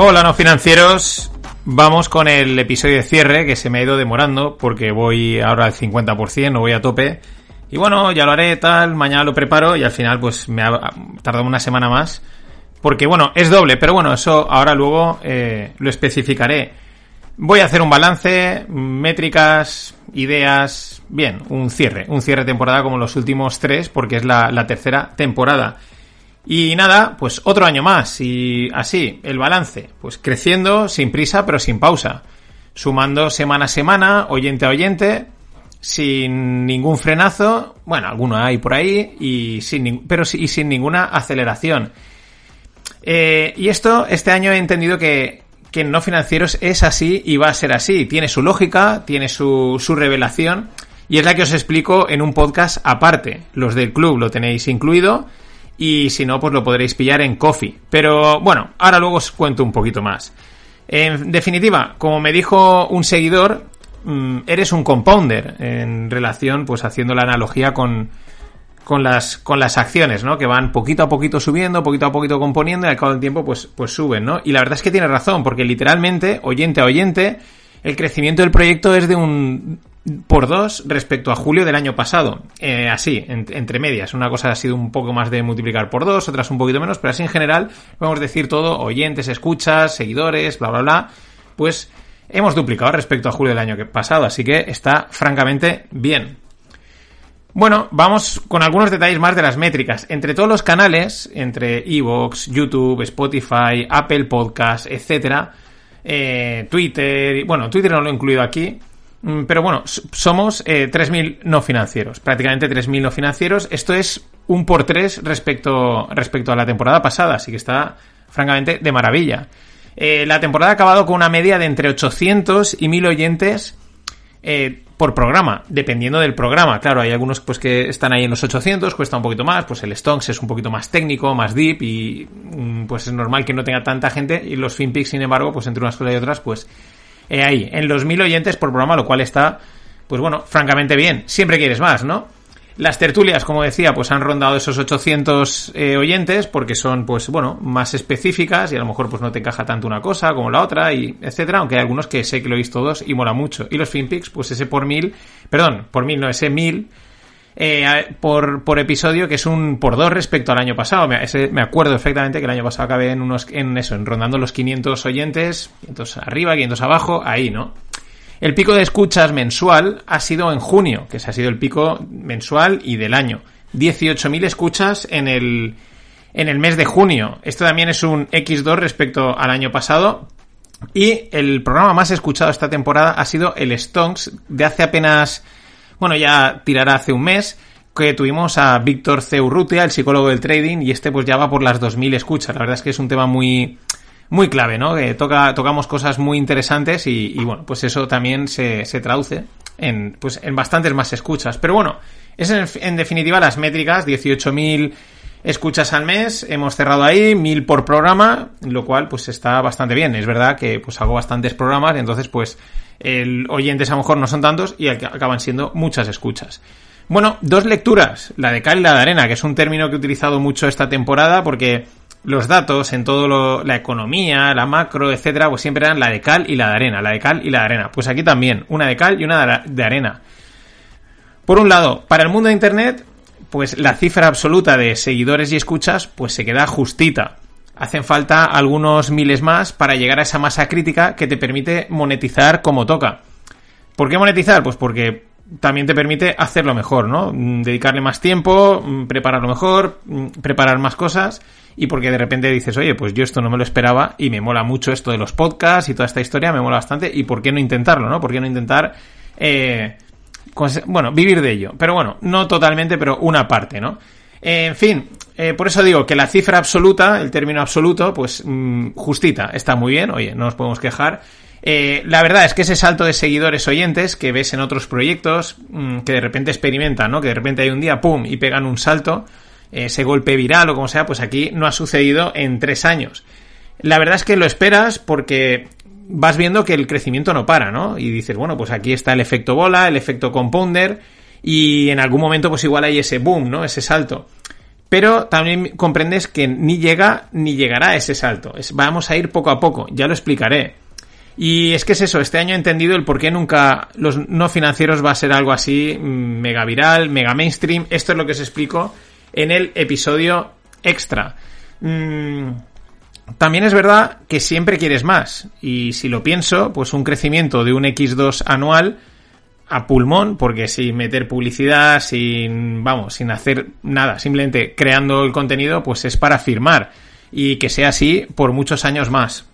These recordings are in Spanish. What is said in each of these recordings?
Hola, no financieros. Vamos con el episodio de cierre que se me ha ido demorando porque voy ahora al 50%, no voy a tope. Y bueno, ya lo haré, tal, mañana lo preparo y al final pues me ha tardado una semana más. Porque bueno, es doble, pero bueno, eso ahora luego eh, lo especificaré. Voy a hacer un balance, métricas, ideas, bien, un cierre, un cierre de temporada como los últimos tres porque es la, la tercera temporada. Y nada, pues otro año más. Y así, el balance, pues creciendo sin prisa pero sin pausa. Sumando semana a semana, oyente a oyente, sin ningún frenazo, bueno, alguno hay por ahí, y sin, pero y sin ninguna aceleración. Eh, y esto, este año he entendido que, que en no financieros es así y va a ser así. Tiene su lógica, tiene su, su revelación, y es la que os explico en un podcast aparte. Los del club lo tenéis incluido y si no, pues lo podréis pillar en Coffee. Pero bueno, ahora luego os cuento un poquito más. En definitiva, como me dijo un seguidor, mm, eres un compounder en relación, pues haciendo la analogía con, con las, con las acciones, ¿no? Que van poquito a poquito subiendo, poquito a poquito componiendo y al cabo del tiempo pues, pues suben, ¿no? Y la verdad es que tiene razón, porque literalmente, oyente a oyente, el crecimiento del proyecto es de un por dos respecto a julio del año pasado. Eh, así, entre medias. Una cosa ha sido un poco más de multiplicar por dos, otras un poquito menos, pero así en general, podemos decir todo, oyentes, escuchas, seguidores, bla, bla, bla. Pues hemos duplicado respecto a julio del año pasado, así que está francamente bien. Bueno, vamos con algunos detalles más de las métricas. Entre todos los canales, entre Evox, YouTube, Spotify, Apple Podcast, etcétera, eh, Twitter, bueno, Twitter no lo he incluido aquí, pero bueno, somos eh, 3.000 no financieros, prácticamente 3.000 no financieros. Esto es un por tres respecto, respecto a la temporada pasada, así que está francamente de maravilla. Eh, la temporada ha acabado con una media de entre 800 y 1.000 oyentes eh, por programa, dependiendo del programa. Claro, hay algunos pues que están ahí en los 800, cuesta un poquito más, pues el Stonks es un poquito más técnico, más deep y mm, pues es normal que no tenga tanta gente y los FinPix, sin embargo, pues entre unas cosas y otras, pues eh, ahí, en los mil oyentes por programa, lo cual está, pues bueno, francamente bien. Siempre quieres más, ¿no? Las tertulias, como decía, pues han rondado esos 800 eh, oyentes porque son, pues bueno, más específicas y a lo mejor pues no te encaja tanto una cosa como la otra y etcétera, aunque hay algunos que sé que lo oís todos y mola mucho. Y los FinPix, pues ese por mil, perdón, por mil no, ese mil eh, por, episodio, que es un por dos respecto al año pasado. Me, me acuerdo perfectamente que el año pasado acabé en unos, en eso, en rondando los 500 oyentes, 500 arriba, 500 abajo, ahí, ¿no? El pico de escuchas mensual ha sido en junio, que ese ha sido el pico mensual y del año. 18.000 escuchas en el, en el mes de junio. Esto también es un X2 respecto al año pasado. Y el programa más escuchado esta temporada ha sido el Stonks de hace apenas bueno, ya tirará hace un mes que tuvimos a Víctor Ceurrutia, el psicólogo del trading, y este pues ya va por las 2.000 escuchas. La verdad es que es un tema muy, muy clave, ¿no? Que toca, tocamos cosas muy interesantes y, bueno, pues eso también se, se, traduce en, pues, en bastantes más escuchas. Pero bueno, es en, definitiva las métricas, 18.000 escuchas al mes, hemos cerrado ahí, 1.000 por programa, lo cual pues está bastante bien. Es verdad que pues hago bastantes programas entonces pues el oyentes a lo mejor no son tantos y acaban siendo muchas escuchas. Bueno, dos lecturas, la de cal y la de arena, que es un término que he utilizado mucho esta temporada porque los datos en todo lo, la economía, la macro, etcétera, pues siempre eran la de cal y la de arena, la de cal y la de arena. Pues aquí también, una de cal y una de arena. Por un lado, para el mundo de internet, pues la cifra absoluta de seguidores y escuchas, pues se queda justita hacen falta algunos miles más para llegar a esa masa crítica que te permite monetizar como toca. ¿Por qué monetizar? Pues porque también te permite hacerlo mejor, ¿no? Mm, dedicarle más tiempo, mm, prepararlo mejor, mm, preparar más cosas y porque de repente dices, oye, pues yo esto no me lo esperaba y me mola mucho esto de los podcasts y toda esta historia, me mola bastante y ¿por qué no intentarlo, ¿no? ¿Por qué no intentar eh, bueno, vivir de ello. Pero bueno, no totalmente, pero una parte, ¿no? En fin, eh, por eso digo que la cifra absoluta, el término absoluto, pues mm, justita, está muy bien, oye, no nos podemos quejar. Eh, la verdad es que ese salto de seguidores oyentes que ves en otros proyectos, mm, que de repente experimentan, ¿no? Que de repente hay un día, ¡pum!, y pegan un salto, ese golpe viral o como sea, pues aquí no ha sucedido en tres años. La verdad es que lo esperas porque vas viendo que el crecimiento no para, ¿no? Y dices, bueno, pues aquí está el efecto bola, el efecto compounder, y en algún momento pues igual hay ese boom, ¿no? Ese salto. Pero también comprendes que ni llega ni llegará ese salto. vamos a ir poco a poco, ya lo explicaré. Y es que es eso, este año he entendido el por qué nunca los no financieros va a ser algo así mm, mega viral, mega mainstream. Esto es lo que os explico en el episodio extra. Mm, también es verdad que siempre quieres más. Y si lo pienso, pues un crecimiento de un X2 anual a pulmón, porque sin meter publicidad, sin, vamos, sin hacer nada, simplemente creando el contenido, pues es para firmar. Y que sea así por muchos años más.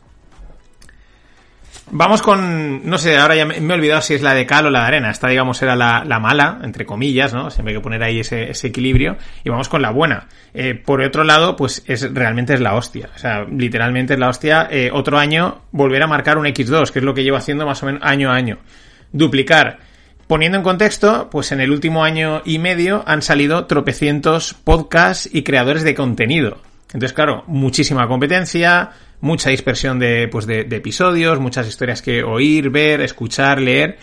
Vamos con, no sé, ahora ya me, he olvidado si es la de cal o la de arena. Esta, digamos, era la, mala, entre comillas, ¿no? Siempre hay que poner ahí ese, equilibrio. Y vamos con la buena. Eh, por otro lado, pues es realmente es la hostia. O sea, literalmente es la hostia. Eh, otro año volver a marcar un X2, que es lo que llevo haciendo más o menos año a año. Duplicar. Poniendo en contexto, pues en el último año y medio han salido tropecientos podcasts y creadores de contenido. Entonces, claro, muchísima competencia, mucha dispersión de, pues de, episodios, muchas historias que oír, ver, escuchar, leer.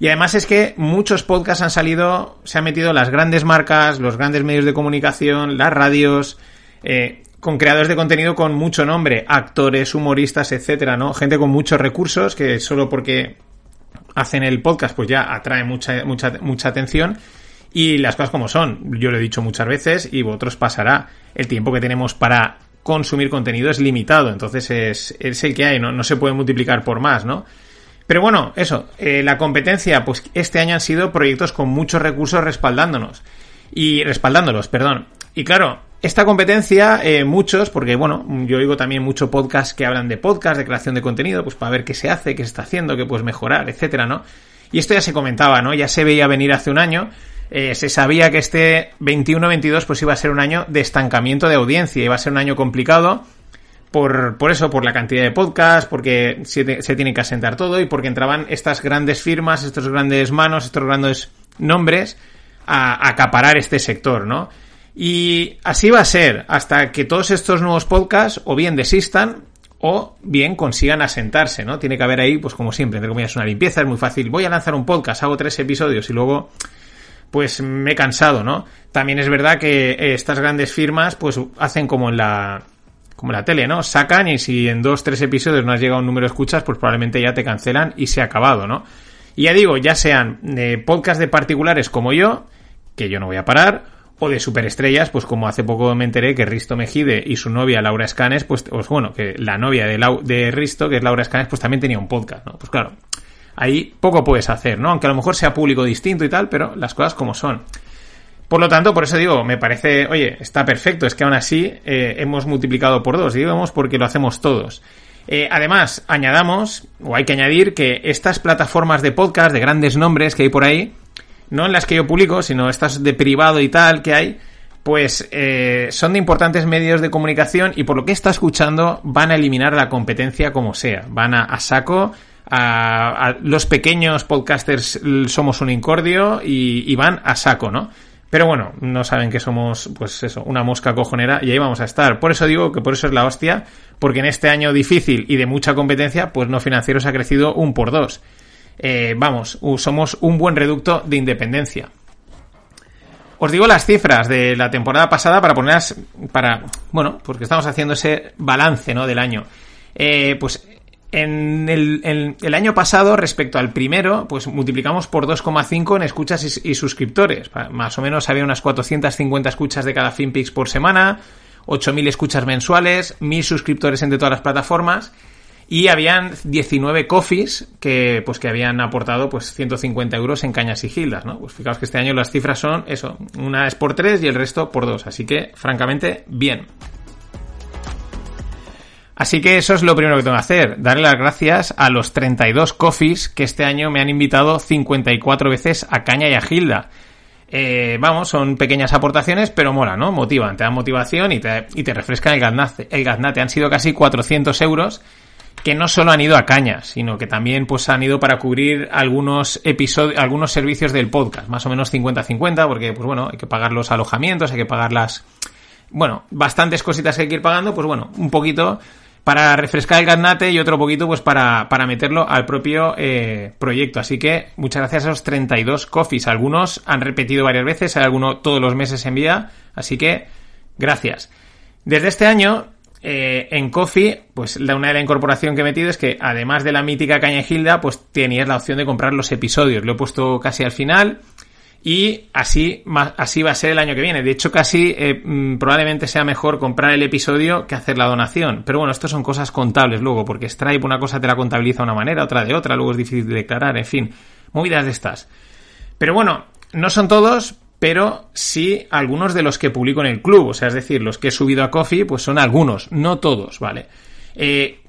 Y además es que muchos podcasts han salido, se han metido las grandes marcas, los grandes medios de comunicación, las radios, eh, con creadores de contenido con mucho nombre, actores, humoristas, etcétera, ¿no? Gente con muchos recursos que solo porque hacen el podcast pues ya atrae mucha, mucha, mucha atención. Y las cosas como son, yo lo he dicho muchas veces y vosotros pasará el tiempo que tenemos para consumir contenido es limitado, entonces es, es el que hay, ¿no? no se puede multiplicar por más, ¿no? Pero bueno, eso, eh, la competencia, pues este año han sido proyectos con muchos recursos respaldándonos. Y respaldándolos, perdón. Y claro, esta competencia, eh, muchos, porque bueno, yo oigo también mucho podcast que hablan de podcast, de creación de contenido, pues para ver qué se hace, qué se está haciendo, qué puedes mejorar, etcétera, ¿no? Y esto ya se comentaba, ¿no? Ya se veía venir hace un año, eh, se sabía que este 21-22 pues iba a ser un año de estancamiento de audiencia, iba a ser un año complicado por, por eso, por la cantidad de podcasts, porque se, tiene que asentar todo y porque entraban estas grandes firmas, estos grandes manos, estos grandes nombres a, a acaparar este sector, ¿no? Y así va a ser hasta que todos estos nuevos podcasts o bien desistan o bien consigan asentarse, ¿no? Tiene que haber ahí, pues como siempre, entre comillas, una limpieza, es muy fácil. Voy a lanzar un podcast, hago tres episodios y luego pues me he cansado, ¿no? También es verdad que eh, estas grandes firmas pues hacen como en la como la tele, ¿no? Sacan y si en dos, tres episodios no has llegado a un número de escuchas, pues probablemente ya te cancelan y se ha acabado, ¿no? Y ya digo, ya sean de podcast de particulares como yo, que yo no voy a parar, o de superestrellas, pues como hace poco me enteré que Risto Mejide y su novia Laura Escanes, pues, pues bueno, que la novia de, Risto, que es Laura Escanes, pues también tenía un podcast, ¿no? Pues claro, ahí poco puedes hacer, ¿no? Aunque a lo mejor sea público distinto y tal, pero las cosas como son. Por lo tanto, por eso digo, me parece, oye, está perfecto, es que aún así eh, hemos multiplicado por dos, digamos, porque lo hacemos todos. Eh, además, añadamos, o hay que añadir, que estas plataformas de podcast de grandes nombres que hay por ahí, no en las que yo publico, sino estas de privado y tal que hay, pues eh, son de importantes medios de comunicación y por lo que está escuchando van a eliminar la competencia como sea, van a saco a, los pequeños podcasters somos un incordio y, van a saco, ¿no? Pero bueno, no saben que somos, pues eso, una mosca cojonera y ahí vamos a estar. Por eso digo que por eso es la hostia, porque en este año difícil y de mucha competencia, pues no financieros ha crecido un por dos. Eh, vamos, somos un buen reducto de independencia. Os digo las cifras de la temporada pasada para ponerlas, para, bueno, porque estamos haciendo ese balance, ¿no? Del año. Eh, pues en el, año pasado, respecto al primero, pues multiplicamos por 2,5 en escuchas y, suscriptores. Más o menos había unas 450 escuchas de cada FinPix por semana, 8.000 escuchas mensuales, 1.000 suscriptores entre todas las plataformas y habían 19 coffees que, pues, que habían aportado pues 150 euros en cañas y gildas, ¿no? Pues fijaos que este año las cifras son eso, una es por 3 y el resto por 2, así que francamente bien. Así que eso es lo primero que tengo que hacer, darle las gracias a los 32 coffees que este año me han invitado 54 veces a Caña y a Gilda. Eh, vamos, son pequeñas aportaciones, pero mola, ¿no? Motivan, te dan motivación y te, y te refrescan el gaznate. El gaznate han sido casi 400 euros que no solo han ido a cañas, sino que también pues han ido para cubrir algunos episodios, algunos servicios del podcast, más o menos 50-50, porque pues bueno, hay que pagar los alojamientos, hay que pagar las, bueno, bastantes cositas que hay que ir pagando, pues bueno, un poquito para refrescar el gaznate y otro poquito pues para, para meterlo al propio eh, proyecto. Así que muchas gracias a esos 32 coffees. Algunos han repetido varias veces, hay alguno todos los meses envía, así que gracias. Desde este año, eh, en Coffee, pues la una de la incorporación que he metido es que además de la mítica caña Gilda, pues tenías la opción de comprar los episodios. Lo he puesto casi al final y así, así va a ser el año que viene. De hecho, casi eh, mm, probablemente sea mejor comprar el episodio que hacer la donación. Pero bueno, esto son cosas contables luego, porque Stripe una cosa te la contabiliza de una manera, otra de otra, luego es difícil de declarar, en fin, movidas de estas. Pero bueno, no son todos, pero sí algunos de los que publico en el club. O sea, es decir, los que he subido a Coffee, pues son algunos, no todos, ¿vale? Eh,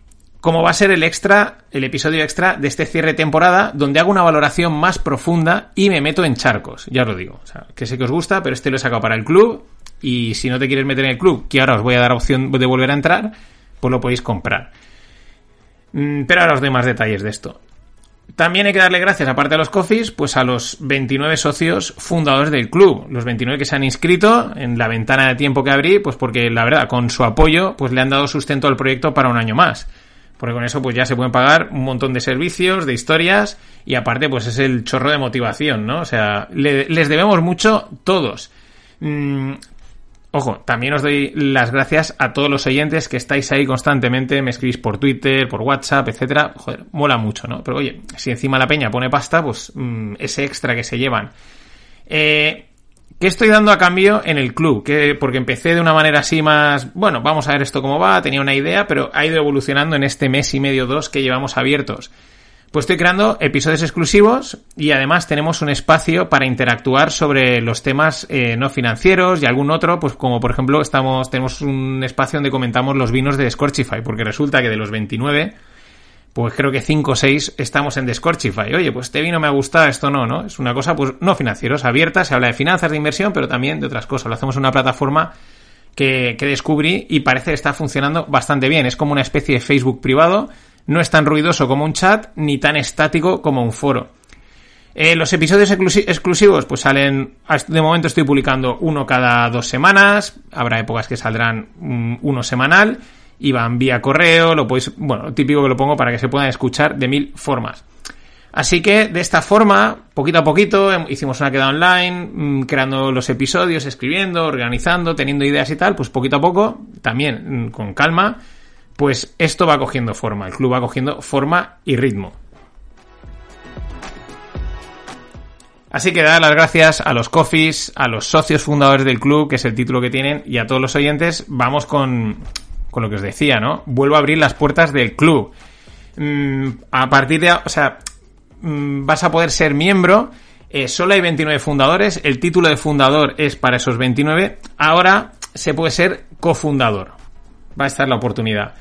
como va a ser el extra, el episodio extra de este cierre de temporada, donde hago una valoración más profunda y me meto en charcos, ya os lo digo. O sea, que sé que os gusta, pero este lo he sacado para el club. Y si no te quieres meter en el club, que ahora os voy a dar opción de volver a entrar, pues lo podéis comprar. Mm, pero ahora os doy más detalles de esto. También hay que darle gracias, aparte de los coffees, pues a los 29 socios fundadores del club. Los 29 que se han inscrito en la ventana de tiempo que abrí, pues porque la verdad, con su apoyo, pues le han dado sustento al proyecto para un año más. Porque con eso pues ya se pueden pagar un montón de servicios, de historias y aparte pues es el chorro de motivación, ¿no? O sea, les debemos mucho todos. Mm, ojo, también os doy las gracias a todos los oyentes que estáis ahí constantemente, me escribís por Twitter, por WhatsApp, etcétera. Joder, mola mucho, ¿no? Pero oye, si encima la peña pone pasta, pues mm, ese extra que se llevan. Eh, ¿Qué estoy dando a cambio en el club? Que, porque empecé de una manera así más, bueno, vamos a ver esto cómo va, tenía una idea, pero ha ido evolucionando en este mes y medio, dos que llevamos abiertos. Pues estoy creando episodios exclusivos y además tenemos un espacio para interactuar sobre los temas eh, no financieros y algún otro, pues como por ejemplo estamos, tenemos un espacio donde comentamos los vinos de Scorchify, porque resulta que de los 29 pues creo que 5 o 6 estamos en Descorchify. Oye, pues este vino me ha gustado, esto no, ¿no? Es una cosa, pues, no financieros, abierta, se habla de finanzas, de inversión, pero también de otras cosas. Lo hacemos en una plataforma que, que descubrí y parece que está funcionando bastante bien. Es como una especie de Facebook privado, no es tan ruidoso como un chat, ni tan estático como un foro. Eh, los episodios exclusivos pues salen, de momento estoy publicando uno cada dos semanas, habrá épocas que saldrán mm, uno semanal y van vía correo, lo podéis, bueno, típico que lo pongo para que se puedan escuchar de mil formas. Así que de esta forma, poquito a poquito, hicimos una queda online, mm, creando los episodios, escribiendo, organizando, teniendo ideas y tal, pues poquito a poco, también mm, con calma, pues esto va cogiendo forma, el club va cogiendo forma y ritmo. Así que dar las gracias a los coffees, a los socios fundadores del club, que es el título que tienen, y a todos los oyentes. Vamos con, con lo que os decía, ¿no? Vuelvo a abrir las puertas del club. Mm, a partir de, o sea, mm, vas a poder ser miembro. Eh, solo hay 29 fundadores. El título de fundador es para esos 29. Ahora se puede ser cofundador. Va a estar la oportunidad.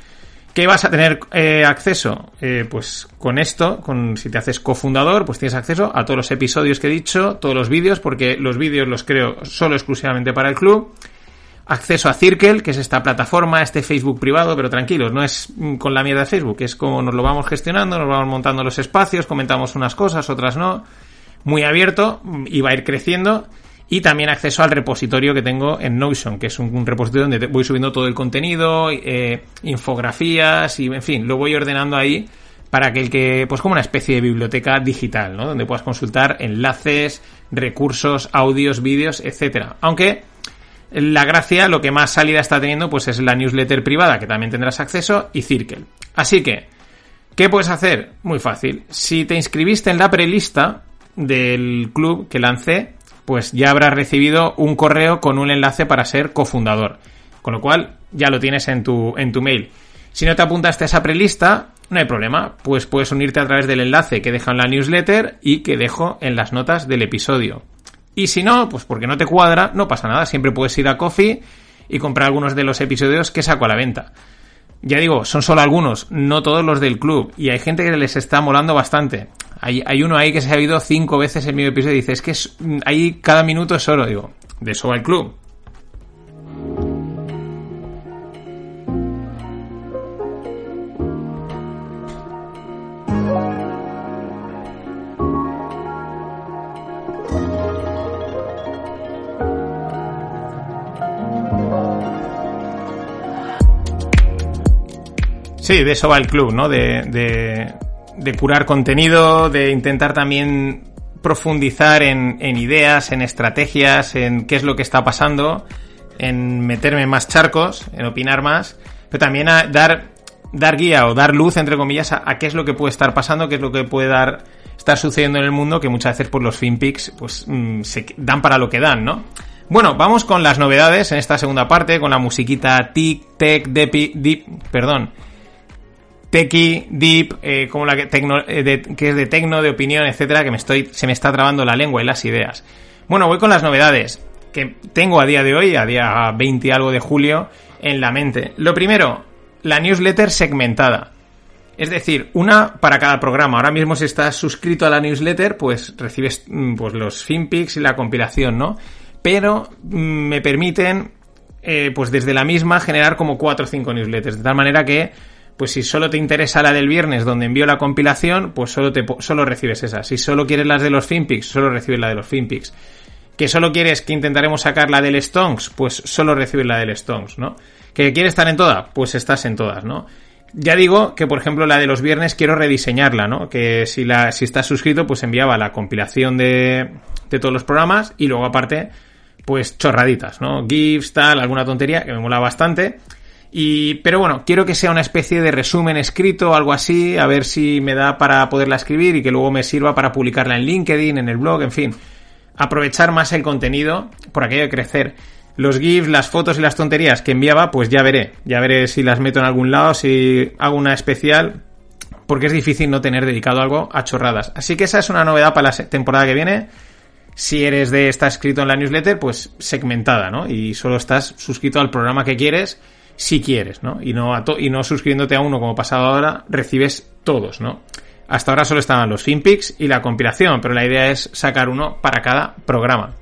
¿Qué vas a tener eh, acceso? Eh, pues con esto, con, si te haces cofundador, pues tienes acceso a todos los episodios que he dicho, todos los vídeos, porque los vídeos los creo solo exclusivamente para el club acceso a Circle, que es esta plataforma, este Facebook privado, pero tranquilos, no es con la mierda de Facebook, es como nos lo vamos gestionando, nos vamos montando los espacios, comentamos unas cosas, otras no, muy abierto y va a ir creciendo. Y también acceso al repositorio que tengo en Notion, que es un, repositorio donde voy subiendo todo el contenido, eh, infografías y, en fin, lo voy ordenando ahí para que el que, pues como una especie de biblioteca digital, ¿no? Donde puedas consultar enlaces, recursos, audios, vídeos, etcétera. Aunque la gracia, lo que más salida está teniendo, pues es la newsletter privada, que también tendrás acceso, y Circle. Así que, ¿qué puedes hacer? Muy fácil. Si te inscribiste en la prelista del club que lancé, pues ya habrás recibido un correo con un enlace para ser cofundador. Con lo cual, ya lo tienes en tu, en tu mail. Si no te apuntaste a esa prelista, no hay problema, pues puedes unirte a través del enlace que dejo en la newsletter y que dejo en las notas del episodio. Y si no, pues porque no te cuadra, no pasa nada. Siempre puedes ir a Coffee y comprar algunos de los episodios que saco a la venta. Ya digo, son solo algunos, no todos los del club. Y hay gente que les está molando bastante. Hay, hay uno ahí que se ha oído cinco veces el mismo episodio y dice, es que es, ahí cada minuto es oro. Digo, de eso va el club. Sí, de eso va el club, ¿no? De, de curar contenido, de intentar también profundizar en, ideas, en estrategias, en qué es lo que está pasando, en meterme en más charcos, en opinar más, pero también a dar, dar guía o dar luz, entre comillas, a, qué es lo que puede estar pasando, qué es lo que puede dar, estar sucediendo en el mundo, que muchas veces por los FinPix pues mmm, se dan para lo que dan, ¿no? Bueno, vamos con las novedades en esta segunda parte, con la musiquita Tic, Tech, Depi, perdón, Tequi, Deep, eh, como la que, tecno, eh, de, que es de tecno, de opinión, etcétera, que me estoy, se me está trabando la lengua y las ideas. Bueno, voy con las novedades que tengo a día de hoy, a día 20 y algo de julio, en la mente. Lo primero, la newsletter segmentada. Es decir, una para cada programa. Ahora mismo si estás suscrito a la newsletter, pues recibes pues, los finpics y la compilación, ¿no? Pero mm, me permiten, eh, pues desde la misma, generar como 4 o 5 newsletters. De tal manera que pues si solo te interesa la del viernes donde envío la compilación, pues solo, te, solo recibes esa. Si solo quieres las de los FinPix, solo recibes la de los FinPix. Que solo quieres que intentaremos sacar la del Stonks, pues solo recibes la del Stonks, ¿no? Que quieres estar en todas, pues estás en todas, ¿no? Ya digo que, por ejemplo, la de los viernes quiero rediseñarla, ¿no? Que si, la, si estás suscrito, pues enviaba la compilación de, de todos los programas y luego aparte, pues chorraditas, ¿no? GIFs, tal, alguna tontería que me mola bastante. Y, pero bueno, quiero que sea una especie de resumen escrito algo así, a ver si me da para poderla escribir y que luego me sirva para publicarla en LinkedIn, en el blog, en fin. Aprovechar más el contenido por aquello de crecer. Los GIFs, las fotos y las tonterías que enviaba, pues ya veré. Ya veré si las meto en algún lado, si hago una especial, porque es difícil no tener dedicado algo a chorradas. Así que esa es una novedad para la temporada que viene. Si eres de estar escrito en la newsletter, pues segmentada, ¿no? Y solo estás suscrito al programa que quieres si quieres, ¿no? Y no, a y no suscribiéndote a uno como pasado ahora, recibes todos, ¿no? Hasta ahora solo estaban los FinPix y la compilación, pero la idea es sacar uno para cada programa.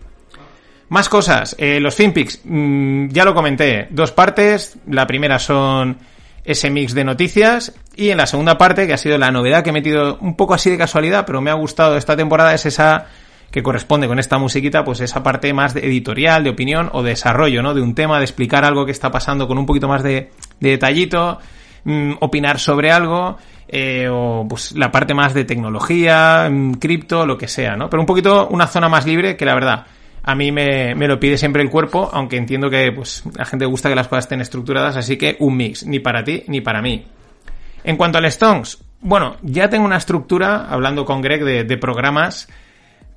Más cosas, eh, los FinPix, mmm, ya lo comenté, dos partes, la primera son ese mix de noticias y en la segunda parte, que ha sido la novedad que he metido un poco así de casualidad, pero me ha gustado esta temporada, es esa que corresponde con esta musiquita, pues esa parte más de editorial, de opinión o de desarrollo, ¿no? De un tema, de explicar algo que está pasando con un poquito más de, de detallito, mmm, opinar sobre algo, eh, o pues la parte más de tecnología, mmm, cripto, lo que sea, ¿no? Pero un poquito una zona más libre que la verdad. A mí me, me, lo pide siempre el cuerpo, aunque entiendo que pues a la gente gusta que las cosas estén estructuradas, así que un mix, ni para ti ni para mí. En cuanto al Stones, bueno, ya tengo una estructura, hablando con Greg, de, de programas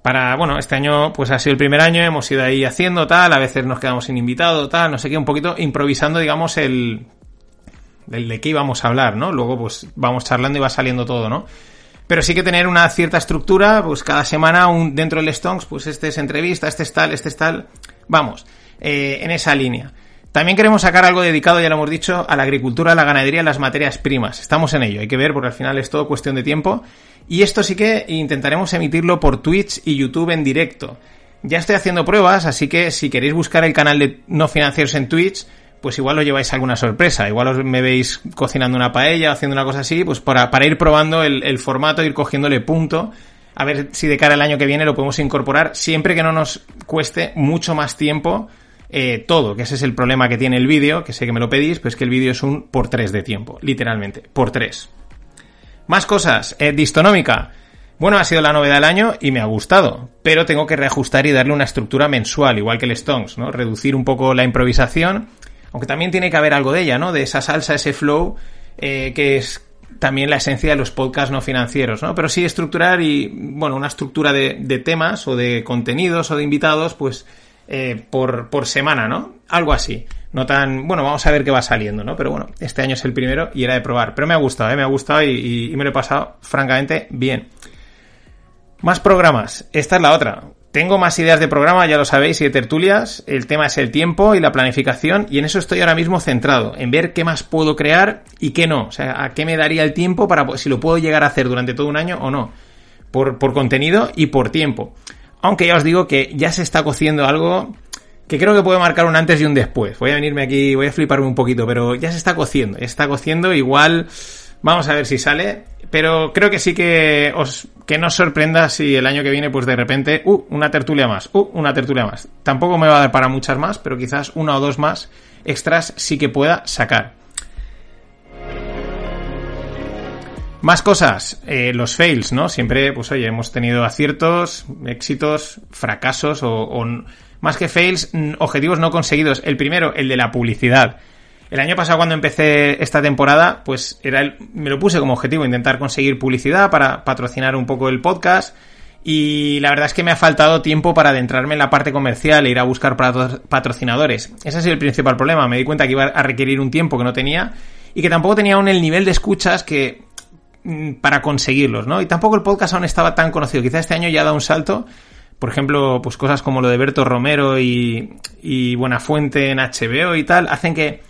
para, bueno, este año pues ha sido el primer año, hemos ido ahí haciendo tal, a veces nos quedamos sin invitado, tal, no sé qué, un poquito improvisando, digamos, el, el de qué íbamos a hablar, ¿no? Luego pues vamos charlando y va saliendo todo, ¿no? Pero sí que tener una cierta estructura, pues cada semana un, dentro del Stonks, pues este es entrevista, este es tal, este es tal, vamos, eh, en esa línea. También queremos sacar algo dedicado, ya lo hemos dicho, a la agricultura, a la ganadería, a las materias primas. Estamos en ello, hay que ver porque al final es todo cuestión de tiempo. Y esto sí que intentaremos emitirlo por Twitch y YouTube en directo. Ya estoy haciendo pruebas, así que si queréis buscar el canal de no financieros en Twitch, pues igual os lleváis alguna sorpresa. Igual os me veis cocinando una paella, haciendo una cosa así, pues para, ir probando el, el formato, ir cogiéndole punto. A ver si de cara al año que viene lo podemos incorporar, siempre que no nos cueste mucho más tiempo eh, todo, que ese es el problema que tiene el vídeo, que sé que me lo pedís, pues que el vídeo es un por 3 de tiempo, literalmente, por 3. Más cosas, eh, distonómica. Bueno, ha sido la novedad del año y me ha gustado, pero tengo que reajustar y darle una estructura mensual, igual que el Stones, ¿no? Reducir un poco la improvisación, aunque también tiene que haber algo de ella, ¿no? De esa salsa, ese flow, eh, que es también la esencia de los podcasts no financieros, ¿no? Pero sí estructurar y, bueno, una estructura de, de temas o de contenidos o de invitados, pues eh, por, por semana, ¿no? Algo así. No tan, bueno, vamos a ver qué va saliendo, ¿no? Pero bueno, este año es el primero y era de probar. Pero me ha gustado, ¿eh? Me ha gustado y, y, me lo he pasado francamente bien. Más programas. Esta es la otra. tengo más ideas de programa, ya lo sabéis, y de tertulias. El tema es el tiempo y la planificación, y en eso estoy ahora mismo centrado, en ver qué más puedo crear y qué no. O sea, a qué me daría el tiempo para si lo puedo llegar a hacer durante todo un año o no. Por, por contenido y por tiempo. Aunque ya os digo que ya se está cociendo algo que creo que puede marcar un antes y un después. Voy a venirme aquí, voy a fliparme un poquito, pero ya se está cociendo, ya está cociendo, igual vamos a ver si sale, pero creo que sí que os que no os sorprenda si el año que viene pues de repente, uh, una tertulia más, uh, una tertulia más. Tampoco me va a dar para muchas más, pero quizás una o dos más extras sí que pueda sacar. Más cosas, eh, los fails, ¿no? Siempre, pues oye, hemos tenido aciertos, éxitos, fracasos o, o más que fails, objetivos no conseguidos. El primero, el de la publicidad. El año pasado cuando empecé esta temporada, pues era el, me lo puse como objetivo intentar conseguir publicidad para patrocinar un poco el podcast. Y la verdad es que me ha faltado tiempo para adentrarme en la parte comercial e ir a buscar patrocinadores. Ese ha sido el principal problema. Me di cuenta que iba a requerir un tiempo que no tenía y que tampoco tenía aún el nivel de escuchas que para conseguirlos, ¿no? Y tampoco el podcast aún estaba tan conocido. Quizá este año ya da un salto por ejemplo, pues cosas como lo de Berto Romero y, y Buenafuente en HBO y tal, hacen que,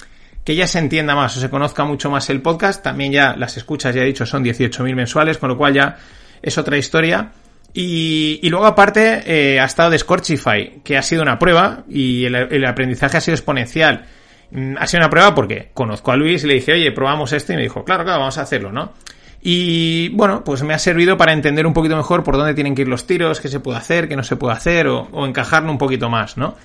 que ya se entienda más o se conozca mucho más el podcast. También ya las escuchas, ya he dicho, son 18.000 mensuales, con lo cual ya es otra historia. Y, y luego aparte eh, ha estado de Scorchify, que ha sido una prueba y el, el, aprendizaje ha sido exponencial. Mm, ha sido una prueba porque conozco a Luis y le dije, oye, probamos esto y me dijo, claro, claro, vamos a hacerlo, ¿no? Y bueno, pues me ha servido para entender un poquito mejor por dónde tienen que ir los tiros, qué se puede hacer, qué no se puede hacer, o, o encajarlo un poquito más, ¿no?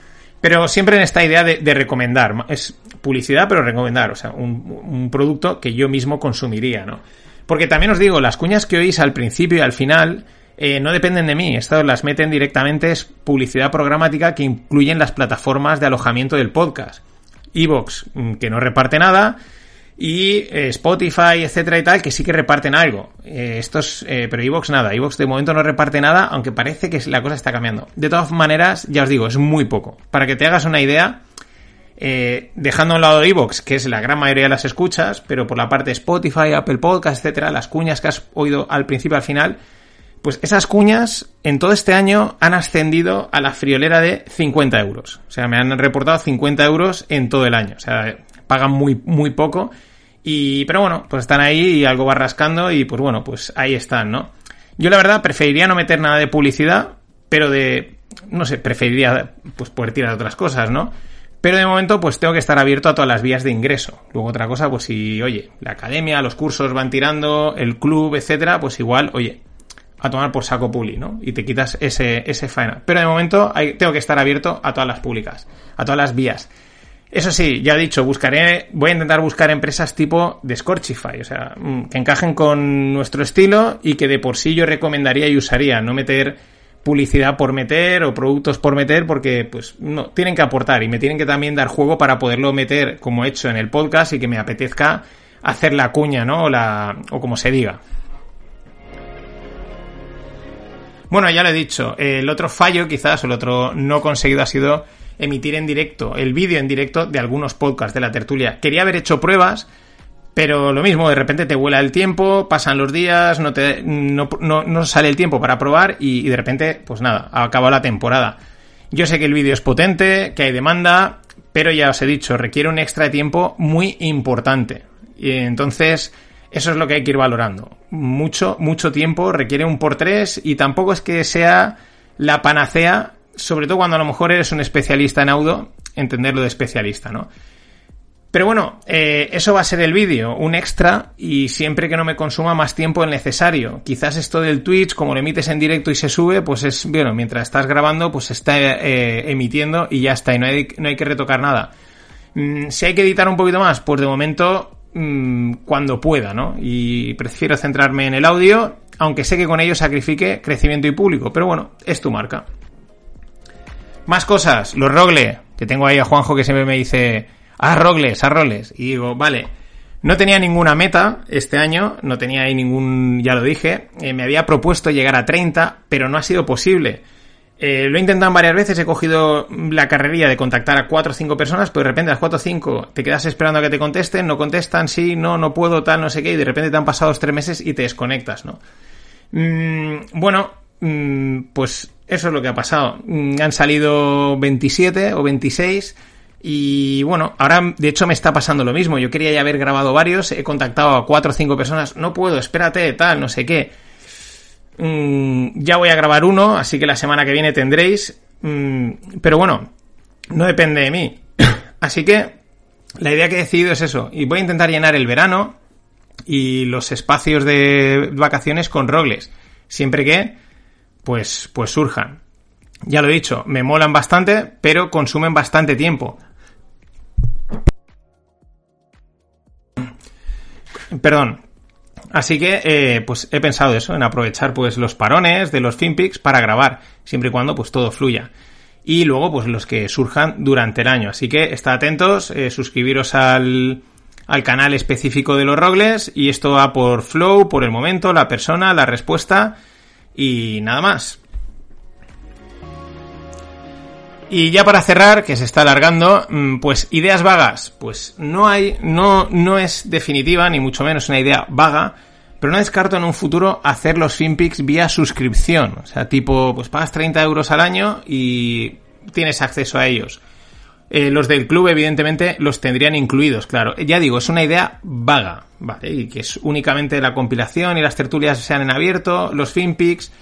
Pero siempre en esta idea de, de, recomendar. Es publicidad, pero recomendar. O sea, un, un, producto que yo mismo consumiría, ¿no? Porque también os digo, las cuñas que oís al principio y al final eh, no dependen de mí. Estas las meten directamente, es publicidad programática que incluyen las plataformas de alojamiento del podcast. Evox, mm, que no reparte nada y eh, Spotify, etcétera y tal, que sí que reparten algo. Eh, estos, eh, pero Evox nada, Evox de momento no reparte nada, aunque parece que la cosa está cambiando. De todas maneras, ya os digo, es muy poco. Para que te hagas una idea, dejando a un lado Evox, que es la gran mayoría de las escuchas, pero por la parte de Spotify, Apple Podcast, etcétera, las cuñas que has oído al principio al final, pues esas cuñas en todo este año han ascendido a la friolera de 50 euros. O sea, me han reportado 50 euros en todo el año. O sea, pagan muy, muy poco. Y, pero bueno, pues están ahí y algo va rascando y pues bueno, pues ahí están, ¿no? Yo la verdad preferiría no meter nada de publicidad, pero de, no sé, preferiría pues poder tirar otras cosas, ¿no? Pero de momento pues tengo que estar abierto a todas las vías de ingreso. Luego otra cosa, pues si, oye, la academia, los cursos van tirando, el club, etcétera, pues igual, oye, a tomar por saco publi, ¿no? Y te quitas ese, ese faena. Pero de momento tengo que estar abierto a todas las públicas, a todas las vías. Eso sí, ya he dicho, buscaré, voy a intentar buscar empresas tipo Scorchify, o sea, mm, que encajen con nuestro estilo y que de por sí yo recomendaría y usaría, no meter publicidad por meter o productos por meter porque pues no tienen que aportar y me tienen que también dar juego para poderlo meter como he hecho en el podcast y que me apetezca hacer la cuña, ¿no? O la o como se diga. Bueno, ya lo he dicho, el otro fallo quizás o el otro no conseguido ha sido emitir en directo, el vídeo en directo de algunos podcasts de la tertulia. Quería haber hecho pruebas, pero lo mismo, de repente te vuela el tiempo, pasan los días, no, te, no, no, no sale el tiempo para probar y, de repente, pues nada, ha la temporada. Yo sé que el vídeo es potente, que hay demanda, pero ya os he dicho, requiere un extra de tiempo muy importante. Y entonces, eso es lo que hay que ir valorando. Mucho, mucho tiempo, requiere un por tres y tampoco es que sea la panacea sobre todo cuando a lo mejor eres un especialista en audio, entenderlo de especialista, ¿no? Pero bueno, eh, eso va a ser el vídeo, un extra y siempre que no me consuma más tiempo del necesario. Quizás esto del Twitch, como lo emites en directo y se sube, pues es, bueno, mientras estás grabando, pues está eh, emitiendo y ya está, y no hay, no hay que retocar nada. Mm, si hay que editar un poquito más, pues de momento mm, cuando pueda, ¿no? Y prefiero centrarme en el audio, aunque sé que con ello sacrifique crecimiento y público, pero bueno, es tu marca. Más cosas, los Rogle, que tengo ahí a Juanjo que siempre me dice, ah, Rogles, a Rogles. Y digo, vale, no tenía ninguna meta este año, no tenía ahí ningún, ya lo dije, eh, me había propuesto llegar a 30, pero no ha sido posible. Eh, lo he intentado varias veces, he cogido la carrería de contactar a 4 o 5 personas, pero de repente a las 4 o 5 te quedas esperando a que te contesten, no contestan, sí, no, no puedo, tal, no sé qué, y de repente te han pasado los 3 meses y te desconectas, ¿no? Mm, bueno, pues eso es lo que ha pasado. Mm, han salido 27 o 26 y bueno, ahora de hecho me está pasando lo mismo. Yo quería ya haber grabado varios, he contactado a cuatro o cinco personas, no puedo, espérate, tal, no sé qué. Mm, ya voy a grabar uno, así que la semana que viene tendréis. Mm, pero bueno, no depende de mí. así que la idea que he decidido es eso. Y voy a intentar llenar el verano y los espacios de vacaciones con rogles. Siempre que, pues, pues surjan. Ya lo he dicho, me molan bastante, pero consumen bastante tiempo. Perdón, Así que, eh, pues he pensado eso, en aprovechar pues los parones de los FinPix para grabar, siempre y cuando pues todo fluya. Y luego pues los que surjan durante el año. Así que estad atentos, eh, suscribiros al, al canal específico de los Rogles y esto va por flow, por el momento, la persona, la respuesta y nada más. Y ya para cerrar, que se está alargando, mm, pues ideas vagas, pues no hay, no, no es definitiva, ni mucho menos una idea vaga, pero no descarto en un futuro hacer los FinPix vía suscripción. O sea, tipo, pues pagas 30 euros al año y tienes acceso a ellos. Eh, los del club, evidentemente, los tendrían incluidos, claro. Ya digo, es una idea vaga, ¿vale? Y que es únicamente la compilación y las tertulias sean en abierto, los FinPix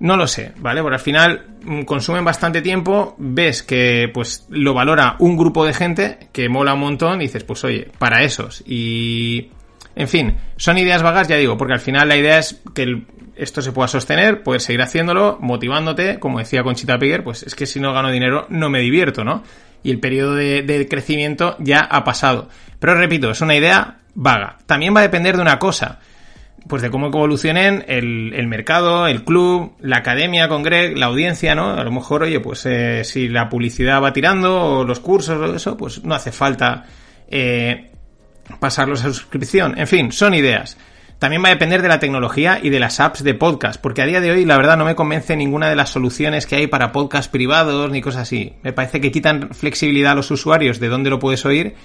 no lo sé, ¿vale? Porque al final mm, consumen bastante tiempo, ves que pues lo valora un grupo de gente que mola un montón y dices, pues oye, para esos. Y en fin, son ideas vagas, ya digo, porque al final la idea es que esto se pueda sostener, poder seguir haciéndolo, motivándote, como decía Conchita Piguer, pues es que si no gano dinero no me divierto, ¿no? Y el periodo de, crecimiento ya ha pasado. Pero repito, es una idea vaga. También va a depender de una cosa pues de cómo evolucionen el, el, mercado, el club, la academia con Greg, la audiencia, ¿no? A lo mejor, oye, pues eh, si la publicidad va tirando o los cursos o eso, pues no hace falta eh, pasarlos a suscripción. En fin, son ideas. También va a depender de la tecnología y de las apps de podcast, porque a día de hoy la verdad no me convence ninguna de las soluciones que hay para podcast privados ni cosas así. Me parece que quitan flexibilidad a los usuarios de dónde lo puedes oír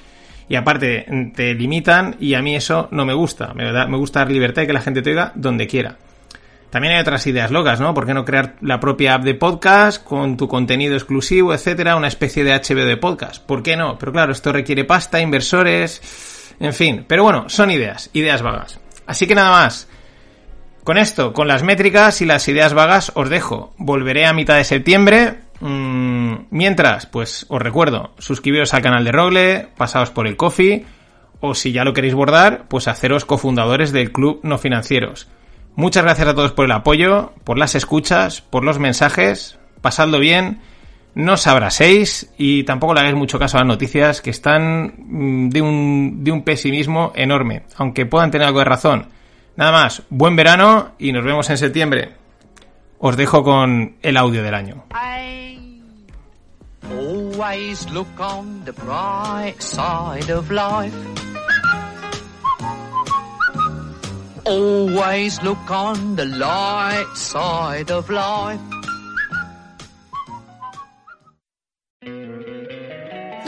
y aparte te limitan y a mí eso no me gusta. Me, me gusta dar libertad y que la gente te oiga donde quiera. También hay otras ideas locas, ¿no? ¿Por qué no crear la propia app de podcast con tu contenido exclusivo, etcétera? Una especie de HBO de podcast. ¿Por qué no? Pero claro, esto requiere pasta, inversores, en fin. Pero bueno, son ideas, ideas vagas. Así que nada más. Con esto, con las métricas y las ideas vagas, os dejo. Volveré a mitad de septiembre Mm, mientras, pues os recuerdo, suscribiros al canal de Rogle, pasaos por el coffee, o si ya lo queréis bordar, pues haceros cofundadores del Club No Financieros. Muchas gracias a todos por el apoyo, por las escuchas, por los mensajes, pasadlo bien, no os abraséis y tampoco le hagáis mucho caso a las noticias que están mm, de un, de un pesimismo enorme, aunque puedan tener algo de razón. Nada más, buen verano y nos vemos en septiembre. Os dejo con el audio del año. Always look on the bright side of life. Always look on the light side of life.